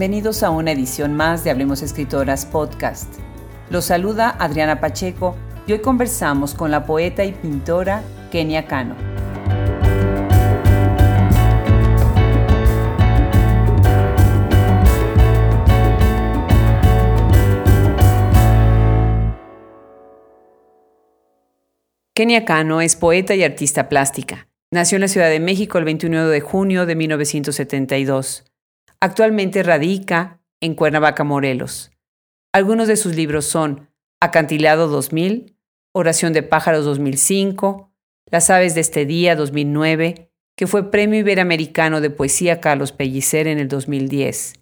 Bienvenidos a una edición más de Hablemos Escritoras Podcast. Los saluda Adriana Pacheco y hoy conversamos con la poeta y pintora Kenia Cano. Kenia Cano es poeta y artista plástica. Nació en la Ciudad de México el 21 de junio de 1972. Actualmente radica en Cuernavaca, Morelos. Algunos de sus libros son Acantilado 2000, Oración de Pájaros 2005, Las Aves de este Día 2009, que fue Premio Iberoamericano de Poesía Carlos Pellicer en el 2010,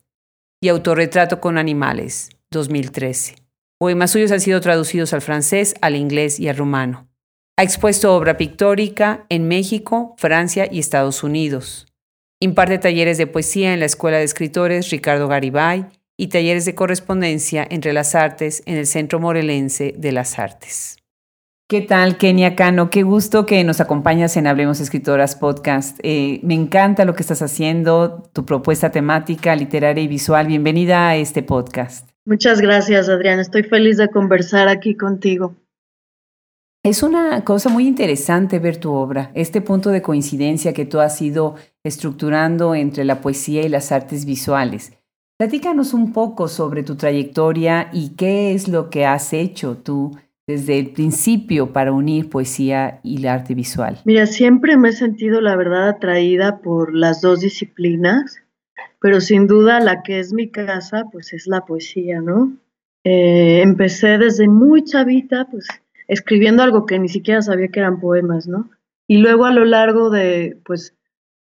y Autorretrato con Animales 2013. Poemas suyos han sido traducidos al francés, al inglés y al rumano. Ha expuesto obra pictórica en México, Francia y Estados Unidos. Imparte talleres de poesía en la Escuela de Escritores Ricardo Garibay y talleres de correspondencia entre las artes en el Centro Morelense de las Artes. ¿Qué tal, Kenia Cano? Qué gusto que nos acompañas en Hablemos Escritoras Podcast. Eh, me encanta lo que estás haciendo, tu propuesta temática, literaria y visual. Bienvenida a este podcast. Muchas gracias, Adriana. Estoy feliz de conversar aquí contigo. Es una cosa muy interesante ver tu obra, este punto de coincidencia que tú has ido estructurando entre la poesía y las artes visuales. Platícanos un poco sobre tu trayectoria y qué es lo que has hecho tú desde el principio para unir poesía y el arte visual. Mira, siempre me he sentido, la verdad, atraída por las dos disciplinas, pero sin duda la que es mi casa, pues es la poesía, ¿no? Eh, empecé desde muy chavita, pues escribiendo algo que ni siquiera sabía que eran poemas, ¿no? Y luego a lo largo de, pues,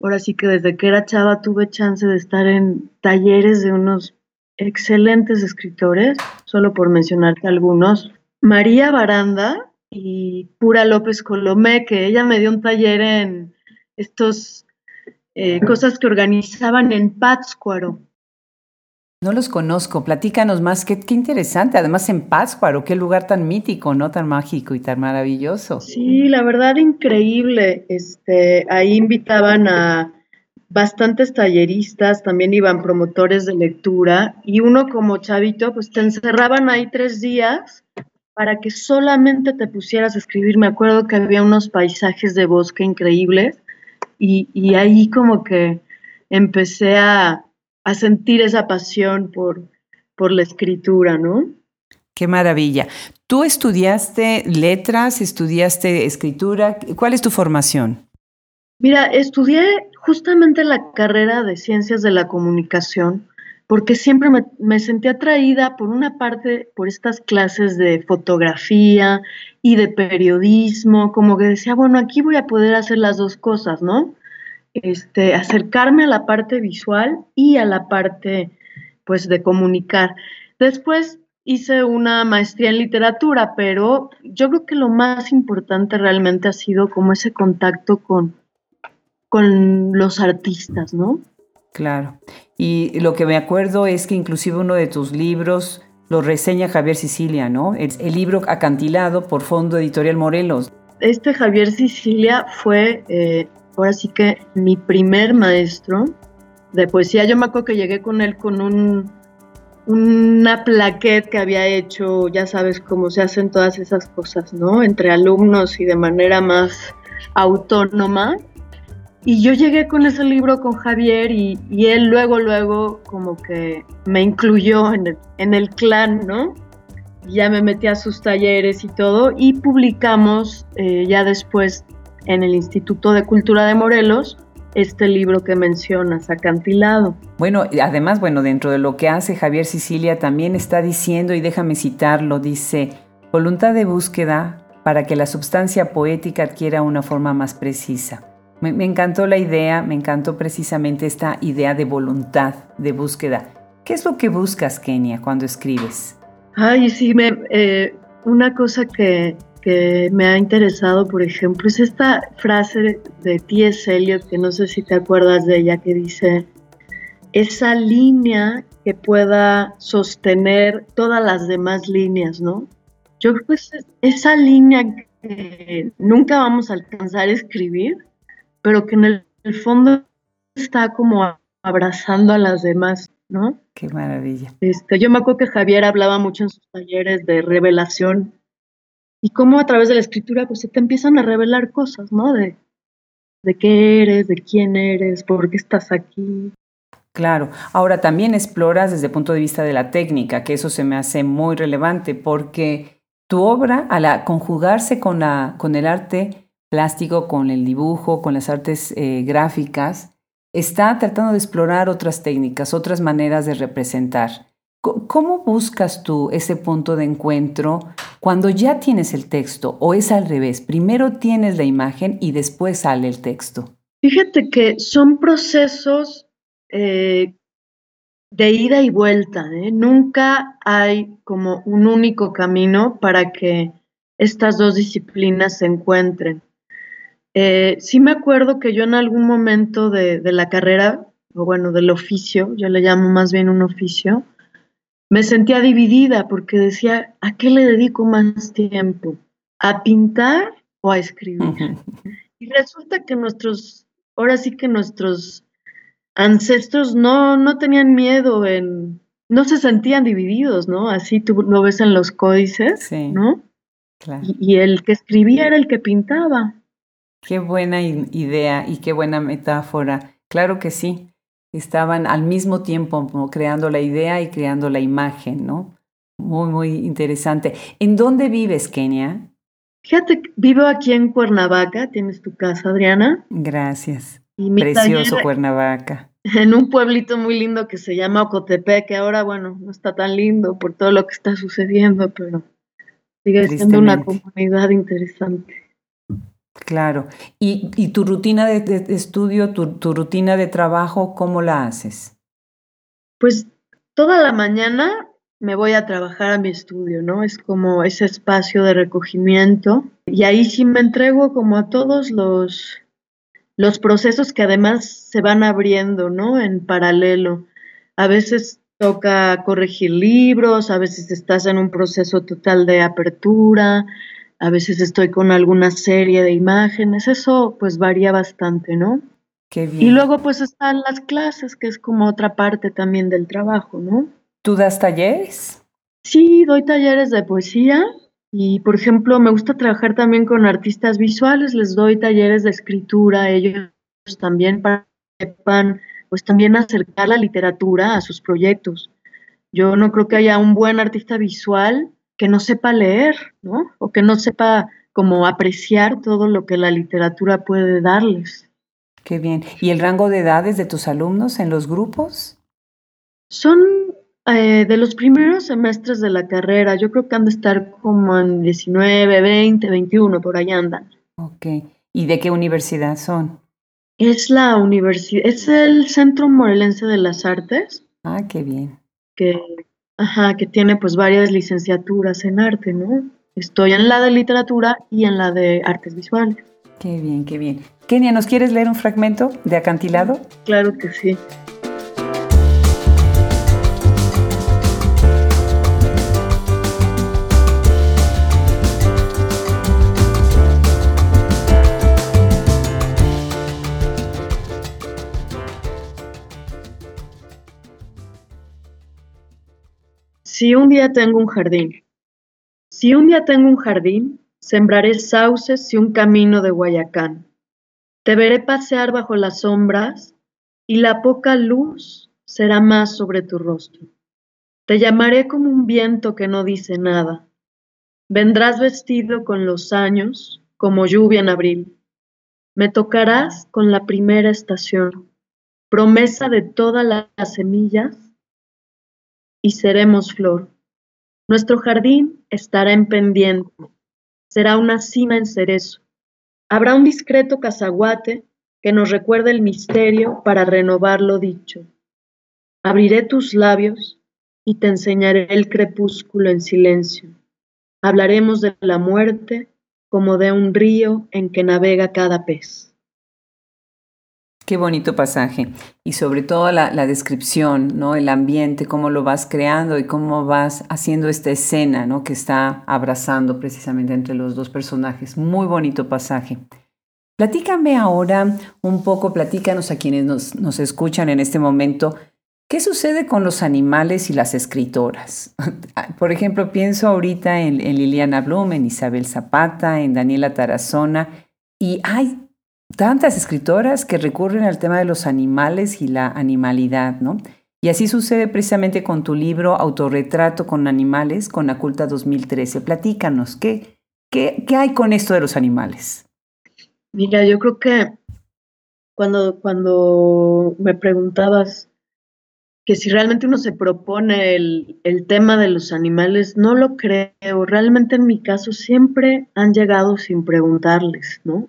ahora sí que desde que era chava tuve chance de estar en talleres de unos excelentes escritores, solo por mencionarte algunos. María Baranda y Pura López Colomé, que ella me dio un taller en estos eh, cosas que organizaban en Pátzcuaro. No los conozco, platícanos más, qué, interesante, además en Pátzcuaro, qué lugar tan mítico, ¿no? Tan mágico y tan maravilloso. Sí, la verdad increíble, este, ahí invitaban a bastantes talleristas, también iban promotores de lectura y uno como chavito, pues te encerraban ahí tres días para que solamente te pusieras a escribir. Me acuerdo que había unos paisajes de bosque increíbles y, y ahí como que empecé a a sentir esa pasión por, por la escritura, ¿no? Qué maravilla. ¿Tú estudiaste letras, estudiaste escritura? ¿Cuál es tu formación? Mira, estudié justamente la carrera de ciencias de la comunicación porque siempre me, me, sentí atraída por una parte por estas clases de fotografía y de periodismo, como que decía, bueno, aquí voy a poder hacer las dos cosas, ¿no? Este, acercarme a la parte visual y a la parte pues de comunicar. Después hice una maestría en literatura, pero yo creo que lo más importante realmente ha sido como ese contacto con, con los artistas, ¿no? Claro. Y lo que me acuerdo es que inclusive uno de tus libros lo reseña Javier Sicilia, ¿no? El, el libro Acantilado por Fondo Editorial Morelos. Este Javier Sicilia fue eh, ahora sí que mi primer maestro de poesía, yo me acuerdo que llegué con él con un, una plaquette que había hecho, ya sabes cómo se hacen todas esas cosas, ¿no? Entre alumnos y de manera más autónoma. Y yo llegué con ese libro con Javier y, él luego, luego como que me incluyó en el, clan, ¿no? Ya me metí a sus talleres y todo y publicamos eh, ya después en el Instituto de Cultura de Morelos este libro que mencionas, Acantilado. Bueno, además, bueno, dentro de lo que hace Javier Sicilia también está diciendo, y déjame citarlo, dice, voluntad de búsqueda para que la substancia poética adquiera una forma más precisa. Me, encantó la idea, me encantó precisamente esta idea de voluntad de búsqueda. ¿Qué es lo que buscas, Kenia, cuando escribes? Ay, sí, me, eh, una cosa que, que me ha interesado, por ejemplo, es esta frase de T.S. Eliot, que no sé si te acuerdas de ella, que dice, esa línea que pueda sostener todas las demás líneas, ¿no? Yo creo que es esa línea que nunca vamos a alcanzar a escribir, pero que en el, fondo está como abrazando a las demás. ¿no? Qué maravilla. Este, yo me acuerdo que Javier hablaba mucho en sus talleres de revelación y cómo a través de la escritura pues se te empiezan a revelar cosas, ¿no? De, de qué eres, de quién eres, por qué estás aquí. Claro, ahora también exploras desde el punto de vista de la técnica, que eso se me hace muy relevante porque tu obra, al conjugarse con, la, con el arte plástico, con el dibujo, con las artes eh, gráficas, está tratando de explorar otras técnicas, otras maneras de representar. ¿Cómo buscas tú ese punto de encuentro cuando ya tienes el texto o es al revés? Primero tienes la imagen y después sale el texto. Fíjate que son procesos eh, de ida y vuelta. ¿eh? Nunca hay como un único camino para que estas dos disciplinas se encuentren. Eh, sí me acuerdo que yo en algún momento de, la carrera, o bueno, del oficio, yo le llamo más bien un oficio, me sentía dividida porque decía, ¿a qué le dedico más tiempo? ¿A pintar o a escribir? Y resulta que nuestros, ahora sí que nuestros ancestros no, no tenían miedo en, no se sentían divididos, ¿no? Así tú lo ves en los códices, ¿no? y, el que escribía era el que pintaba. Qué buena idea y qué buena metáfora. Claro que sí. Estaban al mismo tiempo creando la idea y creando la imagen, ¿no? Muy, muy interesante. ¿En dónde vives, Kenia? Fíjate, vivo aquí en Cuernavaca. ¿Tienes tu casa, Adriana? Gracias. Precioso Cuernavaca. En un pueblito muy lindo que se llama Ocotepec, que ahora, bueno, no está tan lindo por todo lo que está sucediendo, pero sigue siendo una comunidad interesante. Claro. ¿Y, tu rutina de, estudio, tu, rutina de trabajo, cómo la haces? Pues toda la mañana me voy a trabajar a mi estudio, ¿no? Es como ese espacio de recogimiento y ahí sí me entrego como a todos los, los procesos que además se van abriendo, ¿no? En paralelo. A veces toca corregir libros, a veces estás en un proceso total de apertura, a veces estoy con alguna serie de imágenes, eso pues varía bastante, ¿no? Qué bien. Y luego pues están las clases, que es como otra parte también del trabajo, ¿no? ¿Tú das talleres? Sí, doy talleres de poesía y, por ejemplo, me gusta trabajar también con artistas visuales, les doy talleres de escritura, ellos también para que sepan, pues también acercar la literatura a sus proyectos. Yo no creo que haya un buen artista visual que no sepa leer, ¿no? O que no sepa cómo apreciar todo lo que la literatura puede darles. Qué bien. ¿Y el rango de edades de tus alumnos en los grupos? Son eh, de los primeros semestres de la carrera. Yo creo que han de estar como en 19, 20, 21, por ahí andan. Ok. ¿Y de qué universidad son? Es la universidad, es el Centro Morelense de las Artes. Ah, qué bien. Que Ajá, que tiene pues varias licenciaturas en arte, ¿no? Estoy en la de literatura y en la de artes visuales. Qué bien, qué bien. Kenia, ¿nos quieres leer un fragmento de Acantilado? Claro que sí. Si un día tengo un jardín, si un día tengo un jardín, sembraré sauces y un camino de Guayacán. Te veré pasear bajo las sombras y la poca luz será más sobre tu rostro. Te llamaré como un viento que no dice nada. Vendrás vestido con los años, como lluvia en abril. Me tocarás con la primera estación, promesa de todas las semillas y seremos flor. Nuestro jardín estará en pendiente, será una cima en cerezo. Habrá un discreto cazaguate que nos recuerde el misterio para renovar lo dicho. Abriré tus labios y te enseñaré el crepúsculo en silencio. Hablaremos de la muerte como de un río en que navega cada pez. Qué bonito pasaje. Y sobre todo la, descripción, ¿no? El ambiente, cómo lo vas creando y cómo vas haciendo esta escena, ¿no? Que está abrazando precisamente entre los dos personajes. Muy bonito pasaje. Platícame ahora un poco, platícanos a quienes nos, nos escuchan en este momento, ¿Qué sucede con los animales y las escritoras? Por ejemplo, pienso ahorita en, Liliana Blum, en Isabel Zapata, en Daniela Tarazona, y hay tantas escritoras que recurren al tema de los animales y la animalidad, ¿no? Y así sucede precisamente con tu libro Autorretrato con animales, con Aculta 2013. Platícanos, ¿qué, qué, qué hay con esto de los animales? Mira, yo creo que cuando, cuando me preguntabas que si realmente uno se propone el, tema de los animales, no lo creo. Realmente en mi caso siempre han llegado sin preguntarles, ¿no?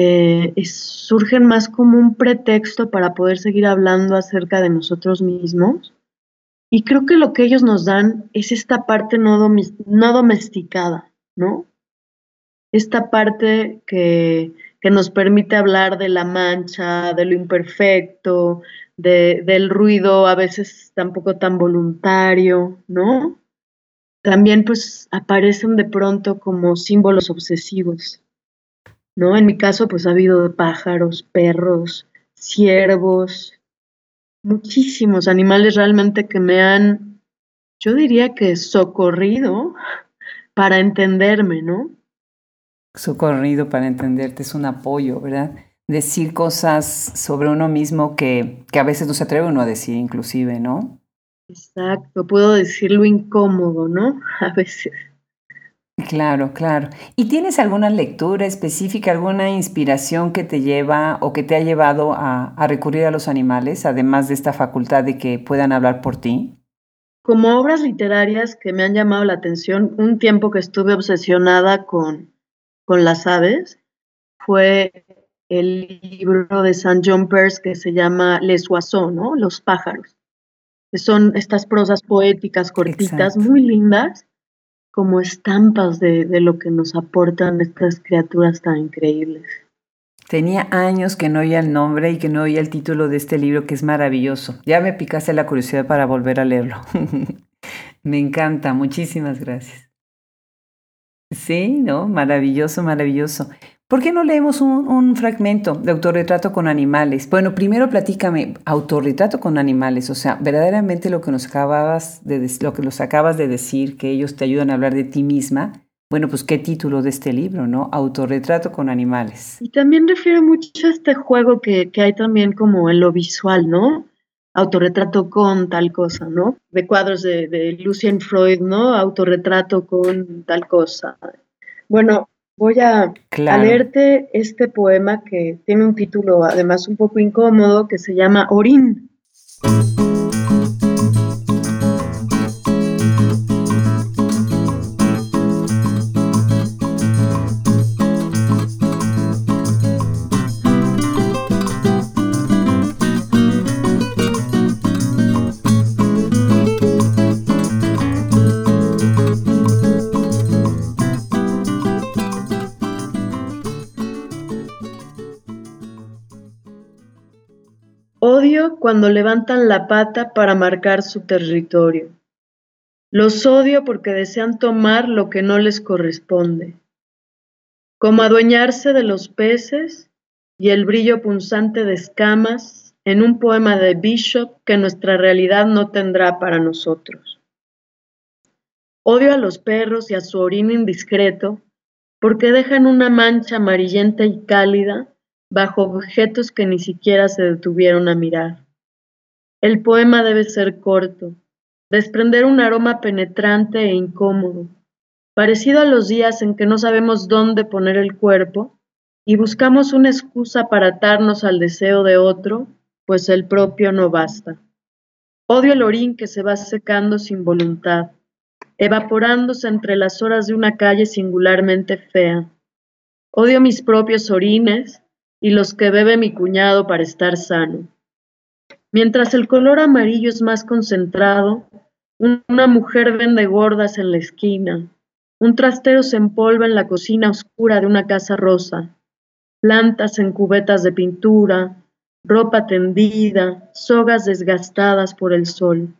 Eh, surgen más como un pretexto para poder seguir hablando acerca de nosotros mismos. Y creo que lo que ellos nos dan es esta parte no, no domesticada, ¿no? Esta parte que, que nos permite hablar de la mancha, de lo imperfecto, del ruido a veces tampoco tan voluntario, ¿no? También pues aparecen de pronto como símbolos obsesivos, ¿no? En mi caso pues ha habido pájaros, perros, ciervos, muchísimos animales realmente que me han, yo diría que socorrido para entenderme, ¿no? Socorrido para entenderte es un apoyo, ¿verdad? decir cosas sobre uno mismo que, que a veces no se atreve uno a decir, inclusive, ¿no? Exacto, puedo decir lo incómodo, ¿no? A veces. Claro, claro. ¿Y tienes alguna lectura específica, alguna inspiración que te lleva o que te ha llevado a, a, recurrir a los animales, además de esta facultad de que puedan hablar por ti? Como obras literarias que me han llamado la atención, un tiempo que estuve obsesionada con, con las aves fue el libro de Saint John Peirce que se llama Les Oiseaux, ¿no? Los pájaros. son estas prosas poéticas cortitas, muy lindas, como estampas de, de lo que nos aportan estas criaturas tan increíbles. Tenía años que no oía el nombre y que no oía el título de este libro que es maravilloso. Ya me picaste la curiosidad para volver a leerlo. me encanta, muchísimas gracias. Sí, ¿no? Maravilloso, maravilloso. ¿Por qué no leemos un, fragmento de autorretrato con animales? Bueno, primero platícame, autorretrato con animales, o sea, verdaderamente lo que nos acabas de lo que nos acabas de decir, que ellos te ayudan a hablar de ti misma. Bueno, pues qué título de este libro, ¿no? Autorretrato con animales. Y también refiere mucho a este juego que, hay también como en lo visual, ¿no? Autorretrato con tal cosa, ¿no? De cuadros de Lucien Freud, ¿no? Autorretrato con tal cosa. Bueno, Voy a, leerte este poema que tiene un título además un poco incómodo que se llama Orín. Cuando levantan la pata para marcar su territorio. Los odio porque desean tomar lo que no les corresponde, como adueñarse de los peces y el brillo punzante de escamas en un poema de Bishop que nuestra realidad no tendrá para nosotros. Odio a los perros y a su orina indiscreto porque dejan una mancha amarillenta y cálida bajo objetos que ni siquiera se detuvieron a mirar. El poema debe ser corto, desprender un aroma penetrante e incómodo, parecido a los días en que no sabemos dónde poner el cuerpo y buscamos una excusa para atarnos al deseo de otro, pues el propio no basta. Odio el orín que se va secando sin voluntad, evaporándose entre las horas de una calle singularmente fea. Odio mis propios orines, y los que bebe mi cuñado para estar sano. Mientras el color amarillo es más concentrado, una mujer vende gordas en la esquina, un trastero se empolva en la cocina oscura de una casa rosa, plantas en cubetas de pintura, ropa tendida, sogas desgastadas por el sol.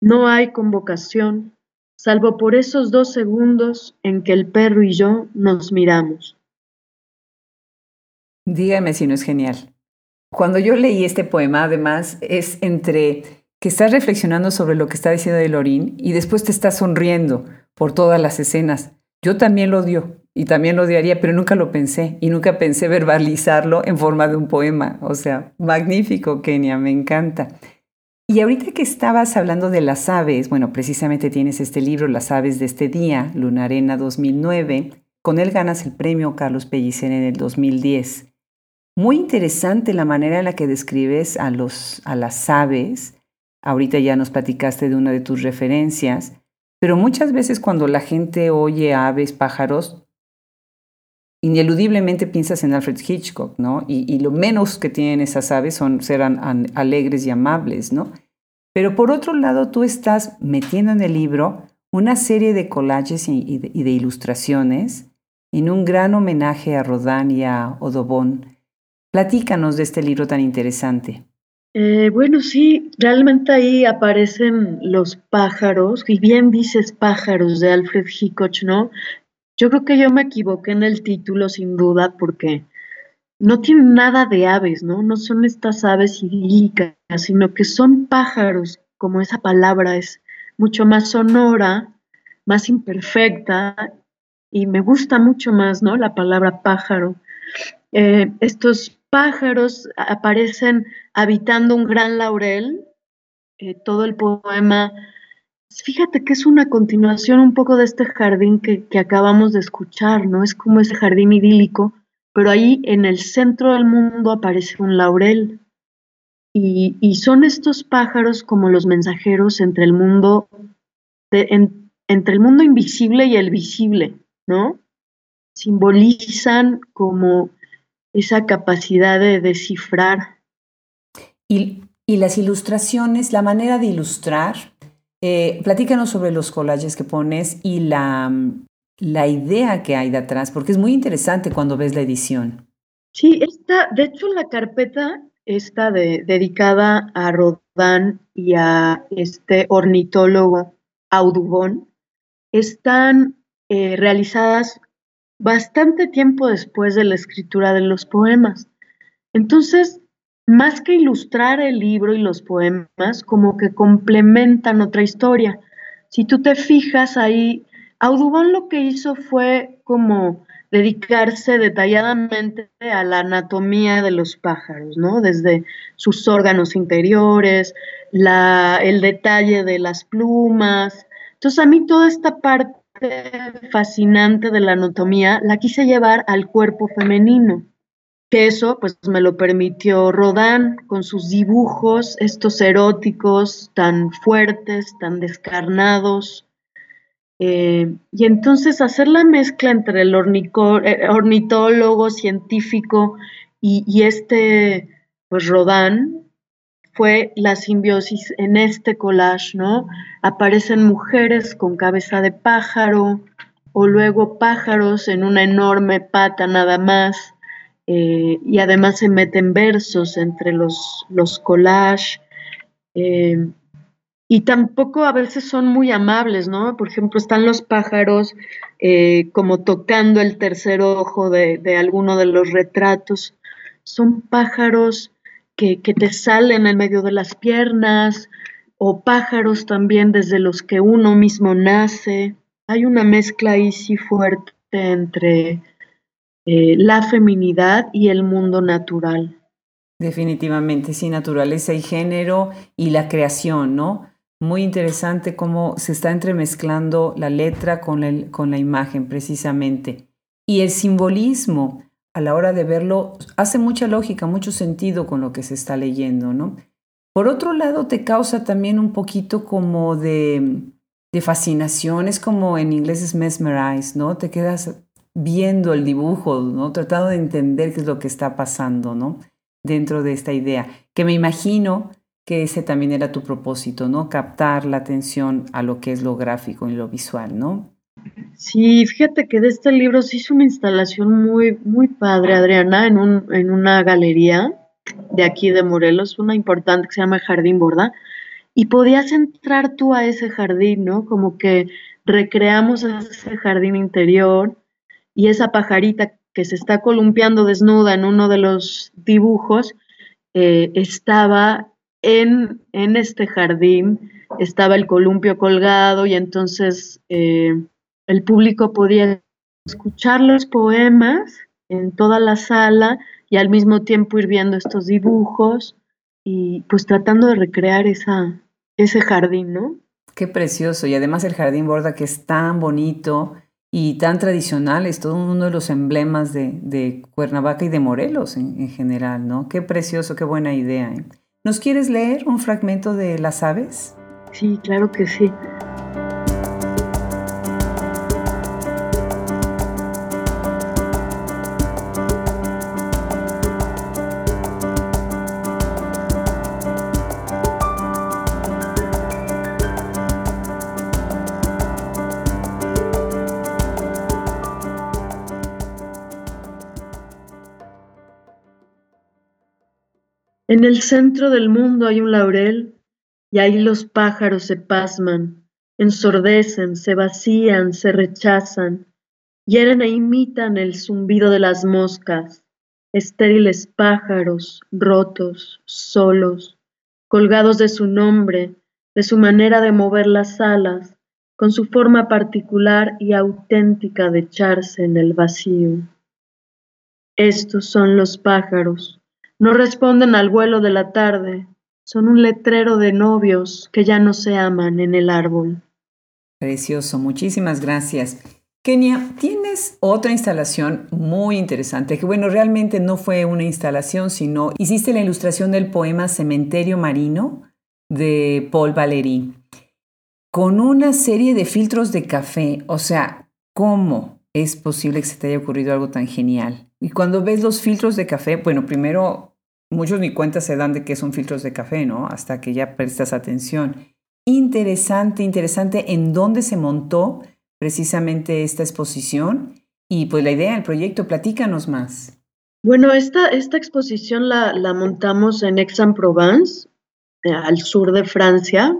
No hay convocación, salvo por esos dos segundos en que el perro y yo nos miramos. Dígame si no es genial. Cuando yo leí este poema, además, es entre que estás reflexionando sobre lo que está diciendo de Lorín y después te estás sonriendo por todas las escenas. Yo también lo odio y también lo odiaría, pero nunca lo pensé y nunca pensé verbalizarlo en forma de un poema. O sea, magnífico, Kenia, me encanta. Y ahorita que estabas hablando de las aves, bueno, precisamente tienes este libro, Las aves de este día, Lunarena 2009. Con él ganas el premio Carlos Pellicer en el 2010. Muy interesante la manera en la que describes a, los, a las aves Ahorita ya nos platicaste de una de tus referencias, pero muchas veces cuando la gente oye aves, pájaros, ineludiblemente piensas en Alfred Hitchcock, ¿no? Y, lo menos que tienen esas aves son ser alegres y amables, ¿no? Pero por otro lado, tú estás metiendo en el libro una serie de collages y, de, y de, ilustraciones en un gran homenaje a Rodin y a Audubon. Platícanos de este libro tan interesante. Eh, bueno, sí, realmente ahí aparecen los pájaros, y bien dices pájaros de Alfred Hitchcock, ¿no? Yo creo que yo me equivoqué en el título sin duda porque no tienen nada de aves, ¿no? No son estas aves idílicas, sino que son pájaros, como esa palabra es mucho más sonora, más imperfecta, y me gusta mucho más, ¿no? La palabra pájaro. Eh, estos pájaros aparecen habitando un gran laurel. Eh, todo el poema, fíjate que es una continuación un poco de este jardín que, acabamos de escuchar, ¿no? Es como ese jardín idílico, pero ahí en el centro del mundo aparece un laurel. Y, son estos pájaros como los mensajeros entre el mundo, entre el mundo invisible y el visible, ¿no? Simbolizan como esa capacidad de descifrar. Y, las ilustraciones, la manera de ilustrar, eh, platícanos sobre los collages que pones y la, la idea que hay detrás, porque es muy interesante cuando ves la edición. Sí, está, de hecho la carpeta está dedicada a Rodin y a este ornitólogo Audubon. Están eh, realizadas bastante tiempo después de la escritura de los poemas. Entonces, más que ilustrar el libro y los poemas, como que complementan otra historia. Si tú te fijas ahí, Audubon lo que hizo fue como dedicarse detalladamente a la anatomía de los pájaros, ¿no? Desde sus órganos interiores, la, el detalle de las plumas. Entonces a mí toda esta parte fascinante de la anatomía la quise llevar al cuerpo femenino, que eso pues me lo permitió Rodán con sus dibujos, estos eróticos tan fuertes, tan descarnados. Eh, y entonces hacer la mezcla entre el eh, ornitólogo científico y, y este pues Rodán, fue la simbiosis en este collage, ¿no? Aparecen mujeres con cabeza de pájaro o luego pájaros en una enorme pata nada más eh, y además se meten versos entre los, los collages eh, y tampoco a veces son muy amables, ¿no? Por ejemplo, están los pájaros eh, como tocando el tercer ojo de, de alguno de los retratos. Son pájaros que, te salen en medio de las piernas, o pájaros también desde los que uno mismo nace. Hay una mezcla ahí sí fuerte entre eh, la feminidad y el mundo natural. Definitivamente, sí, naturaleza y género y la creación, ¿no? Muy interesante cómo se está entremezclando la letra con, el, con la imagen, precisamente. Y el simbolismo a la hora de verlo hace mucha lógica, mucho sentido con lo que se está leyendo, ¿no? Por otro lado, te causa también un poquito como de, de fascinación, es como en inglés es mesmerize, ¿no? Te quedas viendo el dibujo, ¿no? Tratando de entender qué es lo que está pasando, ¿no? Dentro de esta idea, que me imagino que ese también era tu propósito, ¿no? Captar la atención a lo que es lo gráfico y lo visual, ¿no? Sí, fíjate que de este libro se hizo una instalación muy, muy padre, Adriana, en, un, en una galería de aquí de Morelos, una importante que se llama Jardín Borda, y podías entrar tú a ese jardín, ¿no? Como que recreamos ese jardín interior y esa pajarita que se está columpiando desnuda en uno de los dibujos, eh, estaba en, en, este jardín, estaba el columpio colgado y entonces eh, el público podía escuchar los poemas en toda la sala y al mismo tiempo ir viendo estos dibujos y pues tratando de recrear esa, ese jardín, ¿no? Qué precioso. Y además el jardín Borda que es tan bonito y tan tradicional, es todo uno de los emblemas de, Cuernavaca y de Morelos en, general, ¿no? Qué precioso, qué buena idea. ¿eh? ¿Nos quieres leer un fragmento de Las Aves? Sí, claro que sí. En el centro del mundo hay un laurel y ahí los pájaros se pasman, ensordecen, se vacían, se rechazan, hieren e imitan el zumbido de las moscas, estériles pájaros, rotos, solos, colgados de su nombre, de su manera de mover las alas, con su forma particular y auténtica de echarse en el vacío. Estos son los pájaros, no responden al vuelo de la tarde, son un letrero de novios que ya no se aman en el árbol. Precioso, muchísimas gracias. Kenia, tienes otra instalación muy interesante, que bueno, realmente no fue una instalación, sino hiciste la ilustración del poema Cementerio Marino de Paul Valéry, con una serie de filtros de café. O sea, ¿cómo es posible que se te haya ocurrido algo tan genial? Y cuando ves los filtros de café, bueno, primero muchos ni cuenta se dan de que son filtros de café, ¿no? Hasta que ya prestas atención. Interesante, interesante en dónde se montó precisamente esta exposición y pues la idea del proyecto, platícanos más. Bueno, esta, esta exposición la, montamos en Aix-en-Provence, eh, al sur de Francia,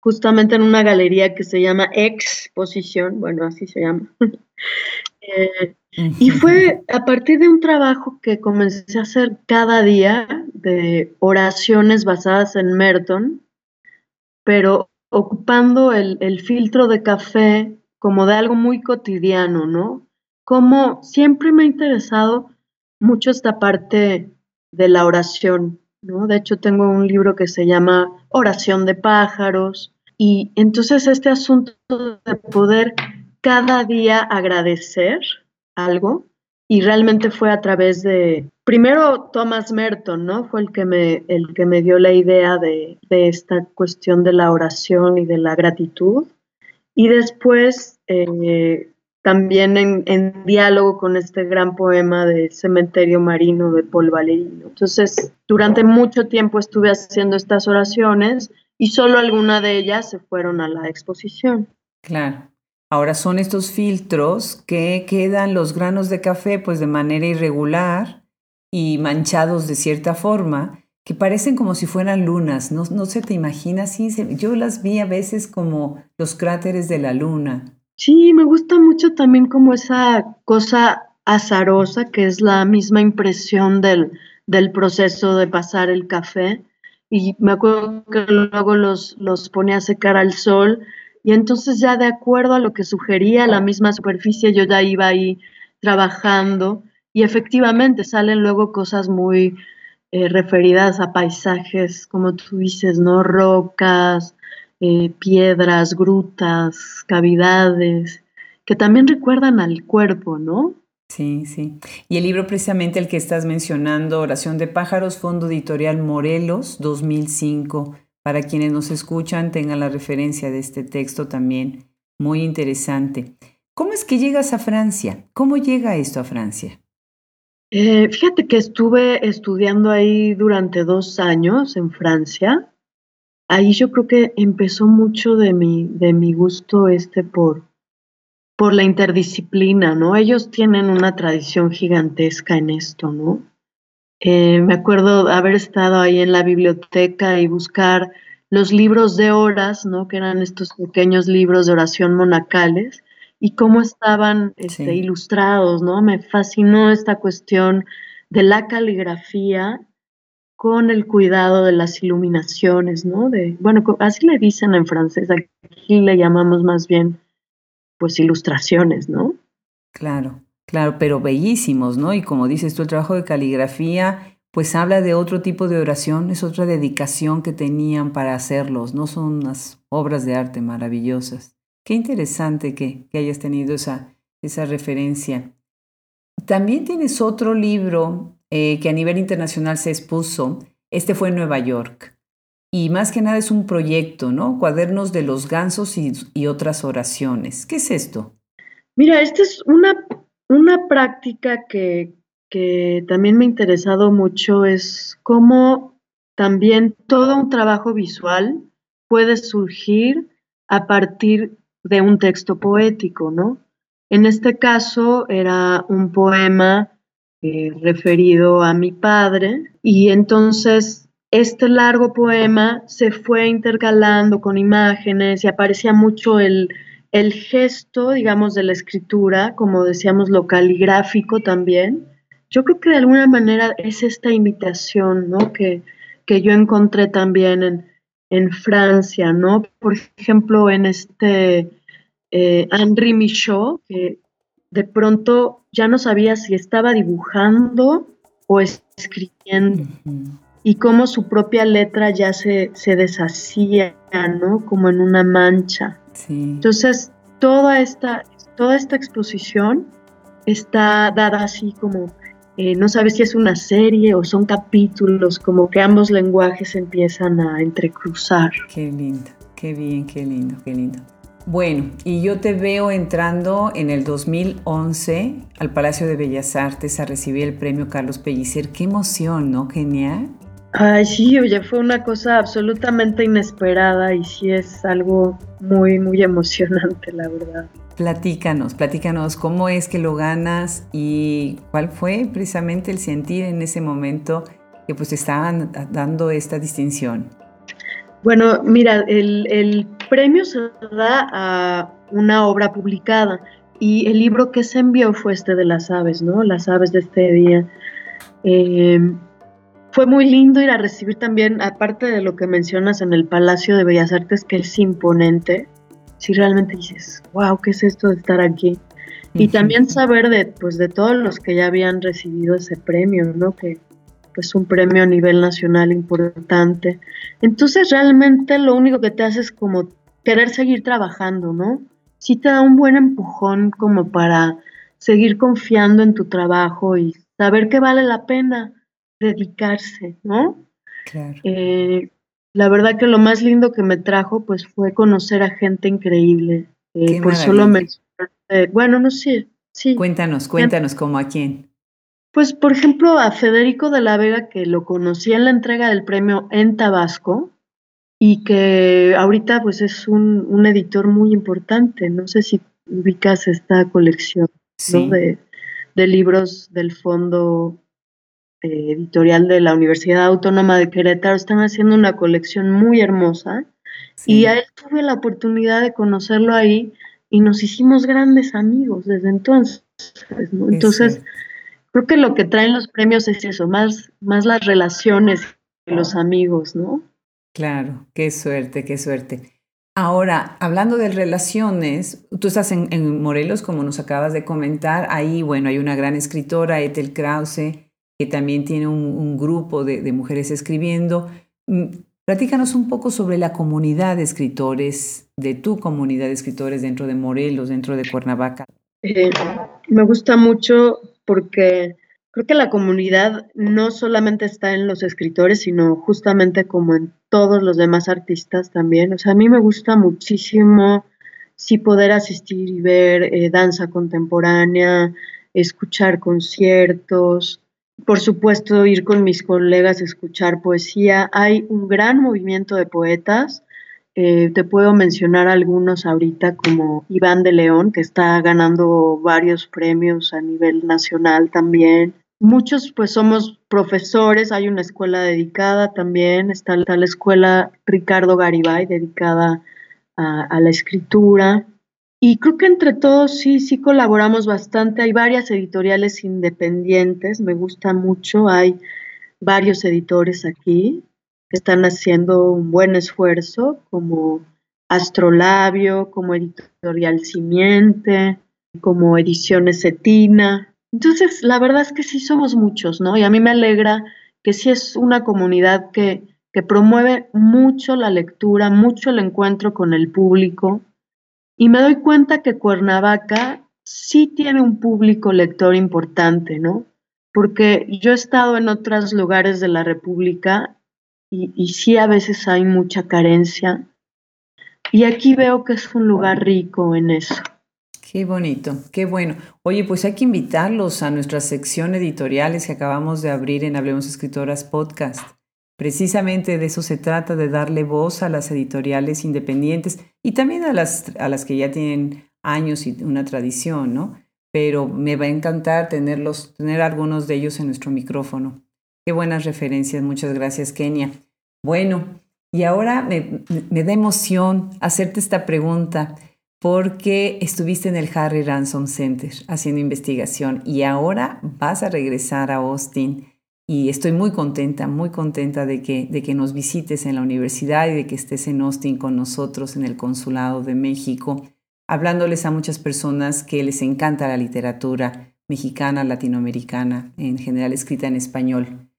justamente en una galería que se llama Exposición, bueno, así se llama. Eh, y fue a partir de un trabajo que comencé a hacer cada día de oraciones basadas en Merton, pero ocupando el, filtro de café como de algo muy cotidiano, ¿no? Como siempre me ha interesado mucho esta parte de la oración, ¿no? De hecho, tengo un libro que se llama Oración de pájaros, y entonces este asunto de poder cada día agradecer, algo y realmente fue a través de, primero Thomas Merton, ¿no? Fue el que me, el que me dio la idea de, esta cuestión de la oración y de la gratitud. Y después eh, también en, diálogo con este gran poema de Cementerio Marino de Paul Valerino. Entonces, durante mucho tiempo estuve haciendo estas oraciones y solo algunas de ellas se fueron a la exposición. Claro. Ahora son estos filtros que quedan los granos de café pues de manera irregular y manchados de cierta forma, que parecen como si fueran lunas, no, no se te imagina, sí, yo las vi a veces como los cráteres de la luna. Sí, me gusta mucho también como esa cosa azarosa que es la misma impresión del, del proceso de pasar el café. Y me acuerdo que luego los, los pone a secar al sol y entonces ya de acuerdo a lo que sugería la misma superficie, yo ya iba ahí trabajando y efectivamente salen luego cosas muy eh, referidas a paisajes, como tú dices, ¿no? Rocas, eh, piedras, grutas, cavidades, que también recuerdan al cuerpo, ¿no? Sí, sí. Y el libro precisamente el que estás mencionando, Oración de pájaros, Fondo Editorial Morelos, 2005 para quienes nos escuchan tengan la referencia de este texto también muy interesante. ¿Cómo es que llegas a Francia? ¿Cómo llega esto a Francia? Eh, fíjate que estuve estudiando ahí durante dos años en Francia. Ahí yo creo que empezó mucho de mi, de mi gusto este por, por la interdisciplina, ¿no? Ellos tienen una tradición gigantesca en esto, ¿no? Eh, me acuerdo haber estado ahí en la biblioteca y buscar los libros de horas, ¿no? Que eran estos pequeños libros de oración monacales y cómo estaban este, ilustrados, ¿no? Me fascinó esta cuestión de la caligrafía con el cuidado de las iluminaciones, ¿no? De, bueno, así le dicen en francés, aquí le llamamos más bien, pues, ilustraciones, ¿no? Claro, claro, pero bellísimos, ¿no? Y como dices tú, el trabajo de caligrafía, pues habla de otro tipo de oración, es otra dedicación que tenían para hacerlos, no son unas obras de arte maravillosas. Qué interesante que, hayas tenido esa, esa referencia. También tienes otro libro eh, que a nivel internacional se expuso. Este fue en Nueva York. Y más que nada es un proyecto, ¿no? Cuadernos de los gansos y, otras oraciones. ¿Qué es esto? Mira, esta es una, una práctica que, que también me ha interesado mucho, es cómo también todo un trabajo visual puede surgir a partir de un texto poético, ¿no? En este caso era un poema eh, referido a mi padre y entonces este largo poema se fue intercalando con imágenes y aparecía mucho el, el gesto, digamos, de la escritura, como decíamos, lo caligráfico también. Yo creo que de alguna manera es esta invitación, ¿no? Que, que yo encontré también en, en Francia, ¿no? Por ejemplo, en este eh, Henri Michaud, que de pronto ya no sabía si estaba dibujando o escribiendo. Y cómo su propia letra ya se, se, deshacía, ¿no? Como en una mancha. Entonces, toda esta, toda esta exposición está dada así como, eh, no sabes si es una serie o son capítulos, como que ambos lenguajes empiezan a entrecruzar. Qué lindo, qué bien, qué lindo, qué lindo. Bueno, y yo te veo entrando en el 2011 al Palacio de Bellas Artes a recibir el premio Carlos Pellicer. Qué emoción, ¿no? Genial. Ay, sí, oye, fue una cosa absolutamente inesperada y sí es algo muy, muy emocionante, la verdad. Platícanos, platícanos cómo es que lo ganas y cuál fue precisamente el sentir en ese momento que pues te estaban dando esta distinción. Bueno, mira, el, premio se da a una obra publicada y el libro que se envió fue este de las aves, ¿no? Las aves de este día. Em, fue muy lindo ir a recibir también, aparte de lo que mencionas en el Palacio de Bellas Artes, que es imponente, si realmente dices, wow, ¿qué es esto de estar aquí? Y también saber de, pues, de todos los que ya habían recibido ese premio, ¿no? Que, es un premio a nivel nacional importante. Entonces realmente lo único que te hace es como querer seguir trabajando, ¿no? Sí te da un buen empujón como para seguir confiando en tu trabajo y saber que vale la pena dedicarse, ¿no? Claro. Eh, la verdad que lo más lindo que me trajo pues fue conocer a gente increíble. Eh, por solo me... bueno, no sé, sí. Cuéntanos, cuéntanos como a quién. Pues, por ejemplo, a Federico de la Vega, que lo conocí en la entrega del premio en Tabasco y que ahorita pues es un, editor muy importante. No sé si ubicas esta colección de, libros del Fondo eh, Editorial de la Universidad Autónoma de Querétaro. Están haciendo una colección muy hermosa y a él tuve la oportunidad de conocerlo ahí y nos hicimos grandes amigos desde entonces. Entonces, creo que lo que traen los premios es eso, más, más las relaciones y los amigos, ¿no? Claro, qué suerte, qué suerte. Ahora, hablando de relaciones, tú estás en, Morelos, como nos acabas de comentar, ahí, bueno, hay una gran escritora, Ethel Krause, que también tiene un, grupo de, mujeres escribiendo. Mm, platícanos un poco sobre la comunidad de escritores, de tu comunidad de escritores dentro de Morelos, dentro de Cuernavaca. Eh, me gusta mucho porque creo que la comunidad no solamente está en los escritores, sino justamente como en todos los demás artistas también. O sea, a mí me gusta muchísimo sí poder asistir y ver eh, danza contemporánea, escuchar conciertos, por supuesto ir con mis colegas a escuchar poesía. Hay un gran movimiento de poetas eh, te puedo mencionar algunos ahorita como Iván de León, que está ganando varios premios a nivel nacional también. Muchos pues somos profesores, hay una escuela dedicada también, está, la escuela Ricardo Garibay dedicada a, a la escritura. Y creo que entre todos sí, sí colaboramos bastante. Hay varias editoriales independientes, me gusta mucho. Hay varios editores aquí que están haciendo un buen esfuerzo, como Astrolabio, como Editorial Simiente, como Ediciones Etina. Entonces, la verdad es que sí somos muchos, ¿no? Y a mí me alegra que sí es una comunidad que, que promueve mucho la lectura, mucho el encuentro con el público. Y me doy cuenta que Cuernavaca sí tiene un público lector importante, ¿no? Porque yo he estado en otros lugares de la República y, y sí a veces hay mucha carencia. Y aquí veo que es un lugar rico en eso. Qué bonito, qué bueno. Oye, pues hay que invitarlos a nuestra sección editoriales que acabamos de abrir en Hablemos Escritoras Podcast. Precisamente de eso se trata, de darle voz a las editoriales independientes y también a las, a las que ya tienen años y una tradición, ¿no? Pero me va a encantar tenerlos, tener algunos de ellos en nuestro micrófono. Qué buenas referencias, muchas gracias, Kenia. Bueno, y ahora me, me da emoción hacerte esta pregunta porque estuviste en el Harry Ransom Center haciendo investigación y ahora vas a regresar a Austin y estoy muy contenta, muy contenta de que, de que nos visites en la universidad y de que estés en Austin con nosotros en el Consulado de México, hablándoles a muchas personas que les encanta la literatura mexicana, latinoamericana, en general escrita en español.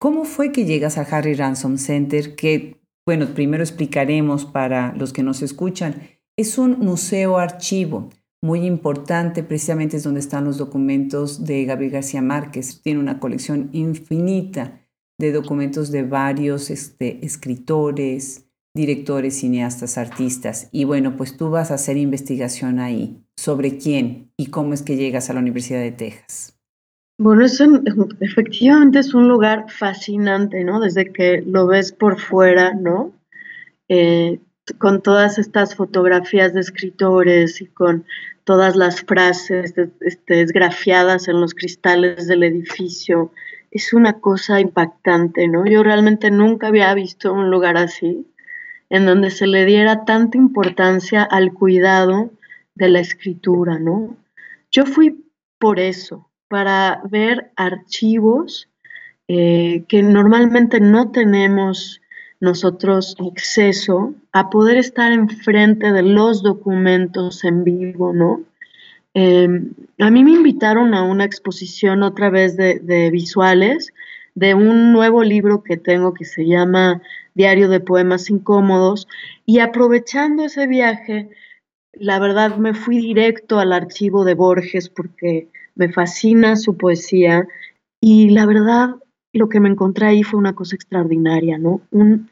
¿Cómo fue que llegas al Harry Ransom Center? Que, bueno, primero explicaremos para los que nos escuchan es un museo archivo muy importante, precisamente es donde están los documentos de Gabriel García Márquez. Tiene una colección infinita de documentos de varios este, escritores, directores, cineastas, artistas. Y bueno, pues tú vas a hacer investigación ahí. ¿Sobre quién y cómo es que llegas a la Universidad de Texas? Bueno, es efectivamente es un lugar fascinante, ¿no? Desde que lo ves por fuera, ¿no? Eh, con todas estas fotografías de escritores y con todas las frases este, desgrafiadas en los cristales del edificio. Es una cosa impactante, ¿no? Yo realmente nunca había visto un lugar así, en donde se le diera tanta importancia al cuidado de la escritura, ¿no? Yo fui por eso, para ver archivos eh, que normalmente no tenemos nosotros acceso a poder estar enfrente de los documentos en vivo, ¿no? Em, a mí me invitaron a una exposición otra vez de, de, visuales de un nuevo libro que tengo que se llama Diario de Poemas Incómodos y aprovechando ese viaje, la verdad me fui directo al archivo de Borges porque me fascina su poesía y la verdad lo que me encontré ahí fue una cosa extraordinaria, ¿no? Un,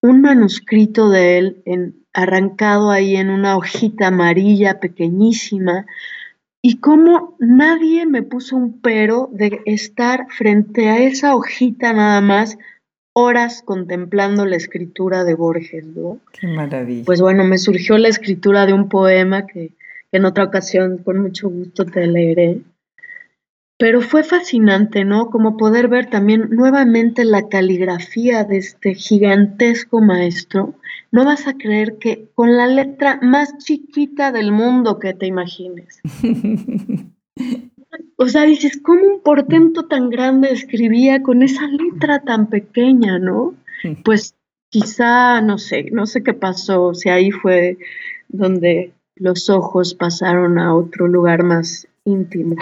un manuscrito de él en, arrancado ahí en una hojita amarilla pequeñísima, y cómo nadie me puso un pero de estar frente a esa hojita nada más horas contemplando la escritura de Borges, ¿no? Qué maravilla. Pues bueno, me surgió la escritura de un poema que, que en otra ocasión con mucho gusto te leeré. Pero fue fascinante, ¿no? Como poder ver también nuevamente la caligrafía de este gigantesco maestro. No vas a creer que con la letra más chiquita del mundo que te imagines. o sea, dices, ¿cómo un portento tan grande escribía con esa letra tan pequeña, no? Pues quizá, no sé, no sé qué pasó, si ahí fue donde los ojos pasaron a otro lugar más íntimo.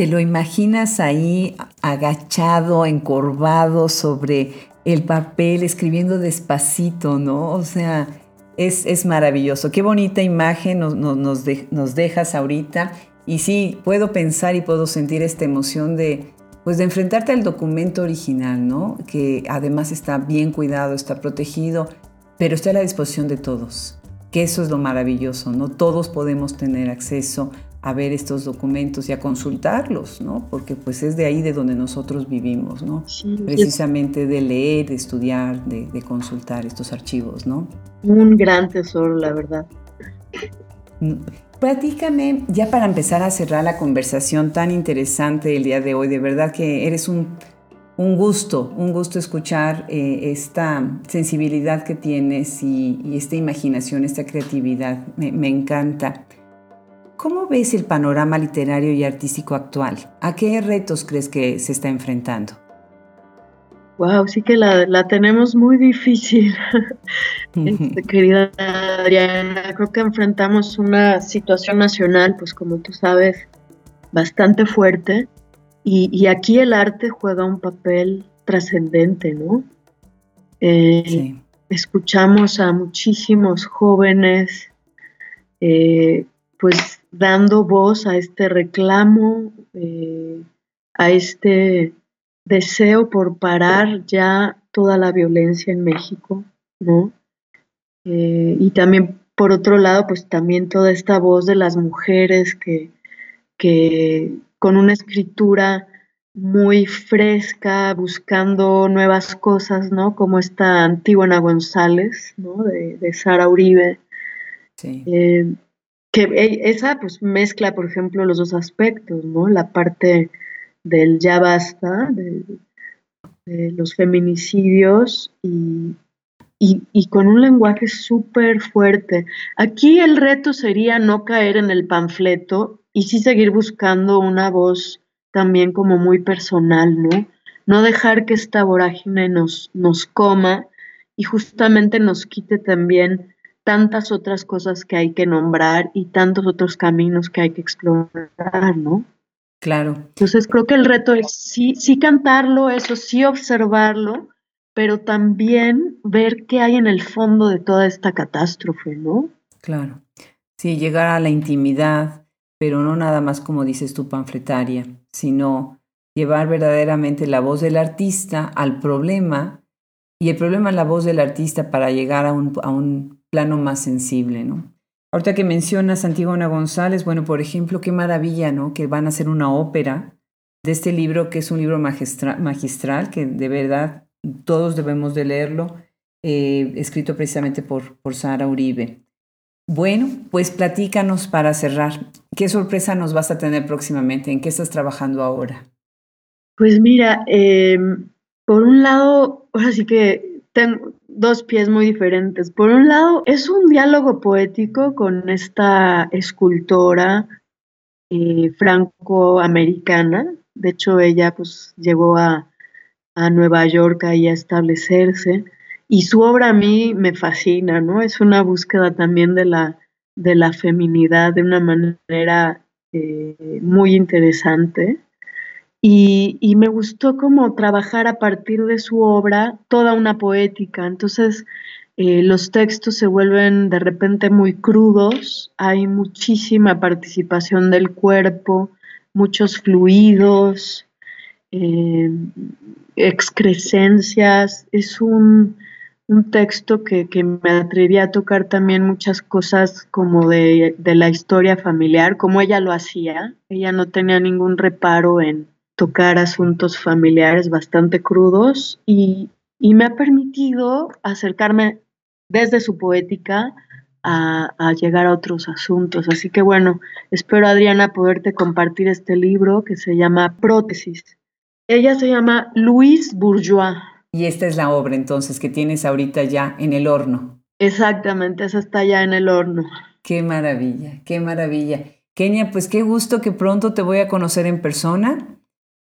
¿Te lo imaginas ahí agachado, encorvado sobre el papel, escribiendo despacito, ¿no? O sea, es, es maravilloso. Qué bonita imagen nos, nos, nos, dejas ahorita. Y sí, puedo pensar y puedo sentir esta emoción de, pues de enfrentarte al documento original, ¿no? Que además está bien cuidado, está protegido, pero está a la disposición de todos. Que eso es lo maravilloso, ¿no? Todos podemos tener acceso a ver estos documentos y a consultarlos, ¿no? Porque pues es de ahí de donde nosotros vivimos, ¿no? Precisamente de leer, de estudiar, de, consultar estos archivos, ¿no? Un gran tesoro, la verdad. Mm, platícame, ya para empezar a cerrar la conversación tan interesante el día de hoy, de verdad que eres un, un gusto, un gusto escuchar eh, esta sensibilidad que tienes y, esta imaginación, esta creatividad, me, me encanta. ¿Cómo ves el panorama literario y artístico actual? ¿A qué retos crees que se está enfrentando? Wow, sí que la, tenemos muy difícil, este, querida Adriana. Creo que enfrentamos una situación nacional, pues como tú sabes, bastante fuerte. Y, aquí el arte juega un papel trascendente, ¿no? Eh, escuchamos a muchísimos jóvenes, eh, pues dando voz a este reclamo, eh, a este deseo por parar ya toda la violencia en México, ¿no? Eh, y también, por otro lado, pues también toda esta voz de las mujeres que, que con una escritura muy fresca, buscando nuevas cosas, ¿no? Como esta Antígona González, ¿no? De, Sara Uribe. Sí. Eh, que e, esa pues mezcla, por ejemplo, los dos aspectos, ¿no? La parte del ya basta, de, los feminicidios y, y, con un lenguaje súper fuerte. Aquí el reto sería no caer en el panfleto y sí seguir buscando una voz también como muy personal, ¿no? No dejar que esta vorágine nos, nos coma y justamente nos quite también tantas otras cosas que hay que nombrar y tantos otros caminos que hay que explorar, ¿no? Claro. Entonces creo que el reto es sí, sí cantarlo, eso sí observarlo, pero también ver qué hay en el fondo de toda esta catástrofe, ¿no? Claro. Sí, llegar a la intimidad, pero no nada más como dices tu panfletaria, sino llevar verdaderamente la voz del artista al problema y el problema es la voz del artista para llegar a un, a un plano más sensible, ¿no? Ahorita que mencionas Antígona González, bueno, por ejemplo, qué maravilla, ¿no? Que van a hacer una ópera de este libro, que es un libro magistral, que de verdad todos debemos de leerlo, eh, escrito precisamente por, por Sara Uribe. Bueno, pues platícanos para cerrar. ¿Qué sorpresa nos vas a tener próximamente? ¿En qué estás trabajando ahora? Pues mira, em, por un lado, ahora sí que tengo, dos pies muy diferentes. Por un lado, es un diálogo poético con esta escultora eh, franco-americana. De hecho, ella pues llegó a, Nueva York ahí a establecerse. Y su obra a mí me fascina, ¿no? Es una búsqueda también de la, de la feminidad de una manera eh, muy interesante. Y, me gustó como trabajar a partir de su obra toda una poética. Entonces, eh, los textos se vuelven de repente muy crudos, hay muchísima participación del cuerpo, muchos fluidos, eh, excrescencias. Es un, texto que, me atreví a tocar también muchas cosas como de la historia familiar, como ella lo hacía. Ella no tenía ningún reparo en tocar asuntos familiares bastante crudos y, me ha permitido acercarme desde su poética a, llegar a otros asuntos. Así que bueno, espero Adriana poderte compartir este libro que se llama Prótesis. Ella se llama Louise Bourgeois. Y esta es la obra entonces que tienes ahorita ya en el horno. Exactamente, esa está ya en el horno. Qué maravilla, qué maravilla. Kenia, pues qué gusto que pronto te voy a conocer en persona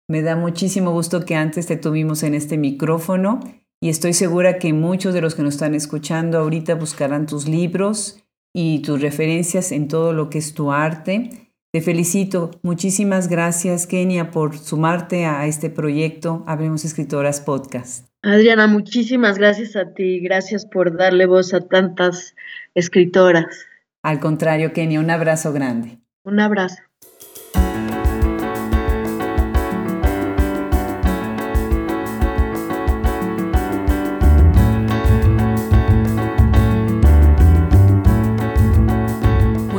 me da muchísimo gusto que antes te tuvimos en este micrófono y estoy segura que muchos de los que nos están escuchando ahorita buscarán tus libros y tus referencias en todo lo que es tu arte. Te felicito. Muchísimas gracias, Kenia, por sumarte a este proyecto Hablemos Escritoras Podcast. Adriana, muchísimas gracias a ti. Gracias por darle voz a tantas escritoras. Al contrario, Kenia, un abrazo grande. Un abrazo.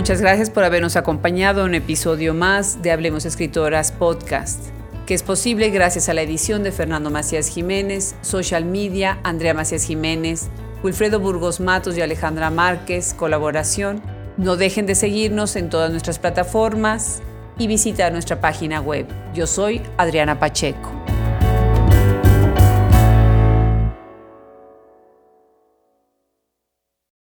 Muchas gracias por habernos acompañado en un episodio más de Hablemos Escritoras Podcast, que es posible gracias a la edición de Fernando Macías Jiménez, Social Media, Andrea Macías Jiménez, Wilfredo Burgos Matos y Alejandra Márquez, colaboración. No dejen de seguirnos en todas nuestras plataformas y visitar nuestra página web. Yo soy Adriana Pacheco.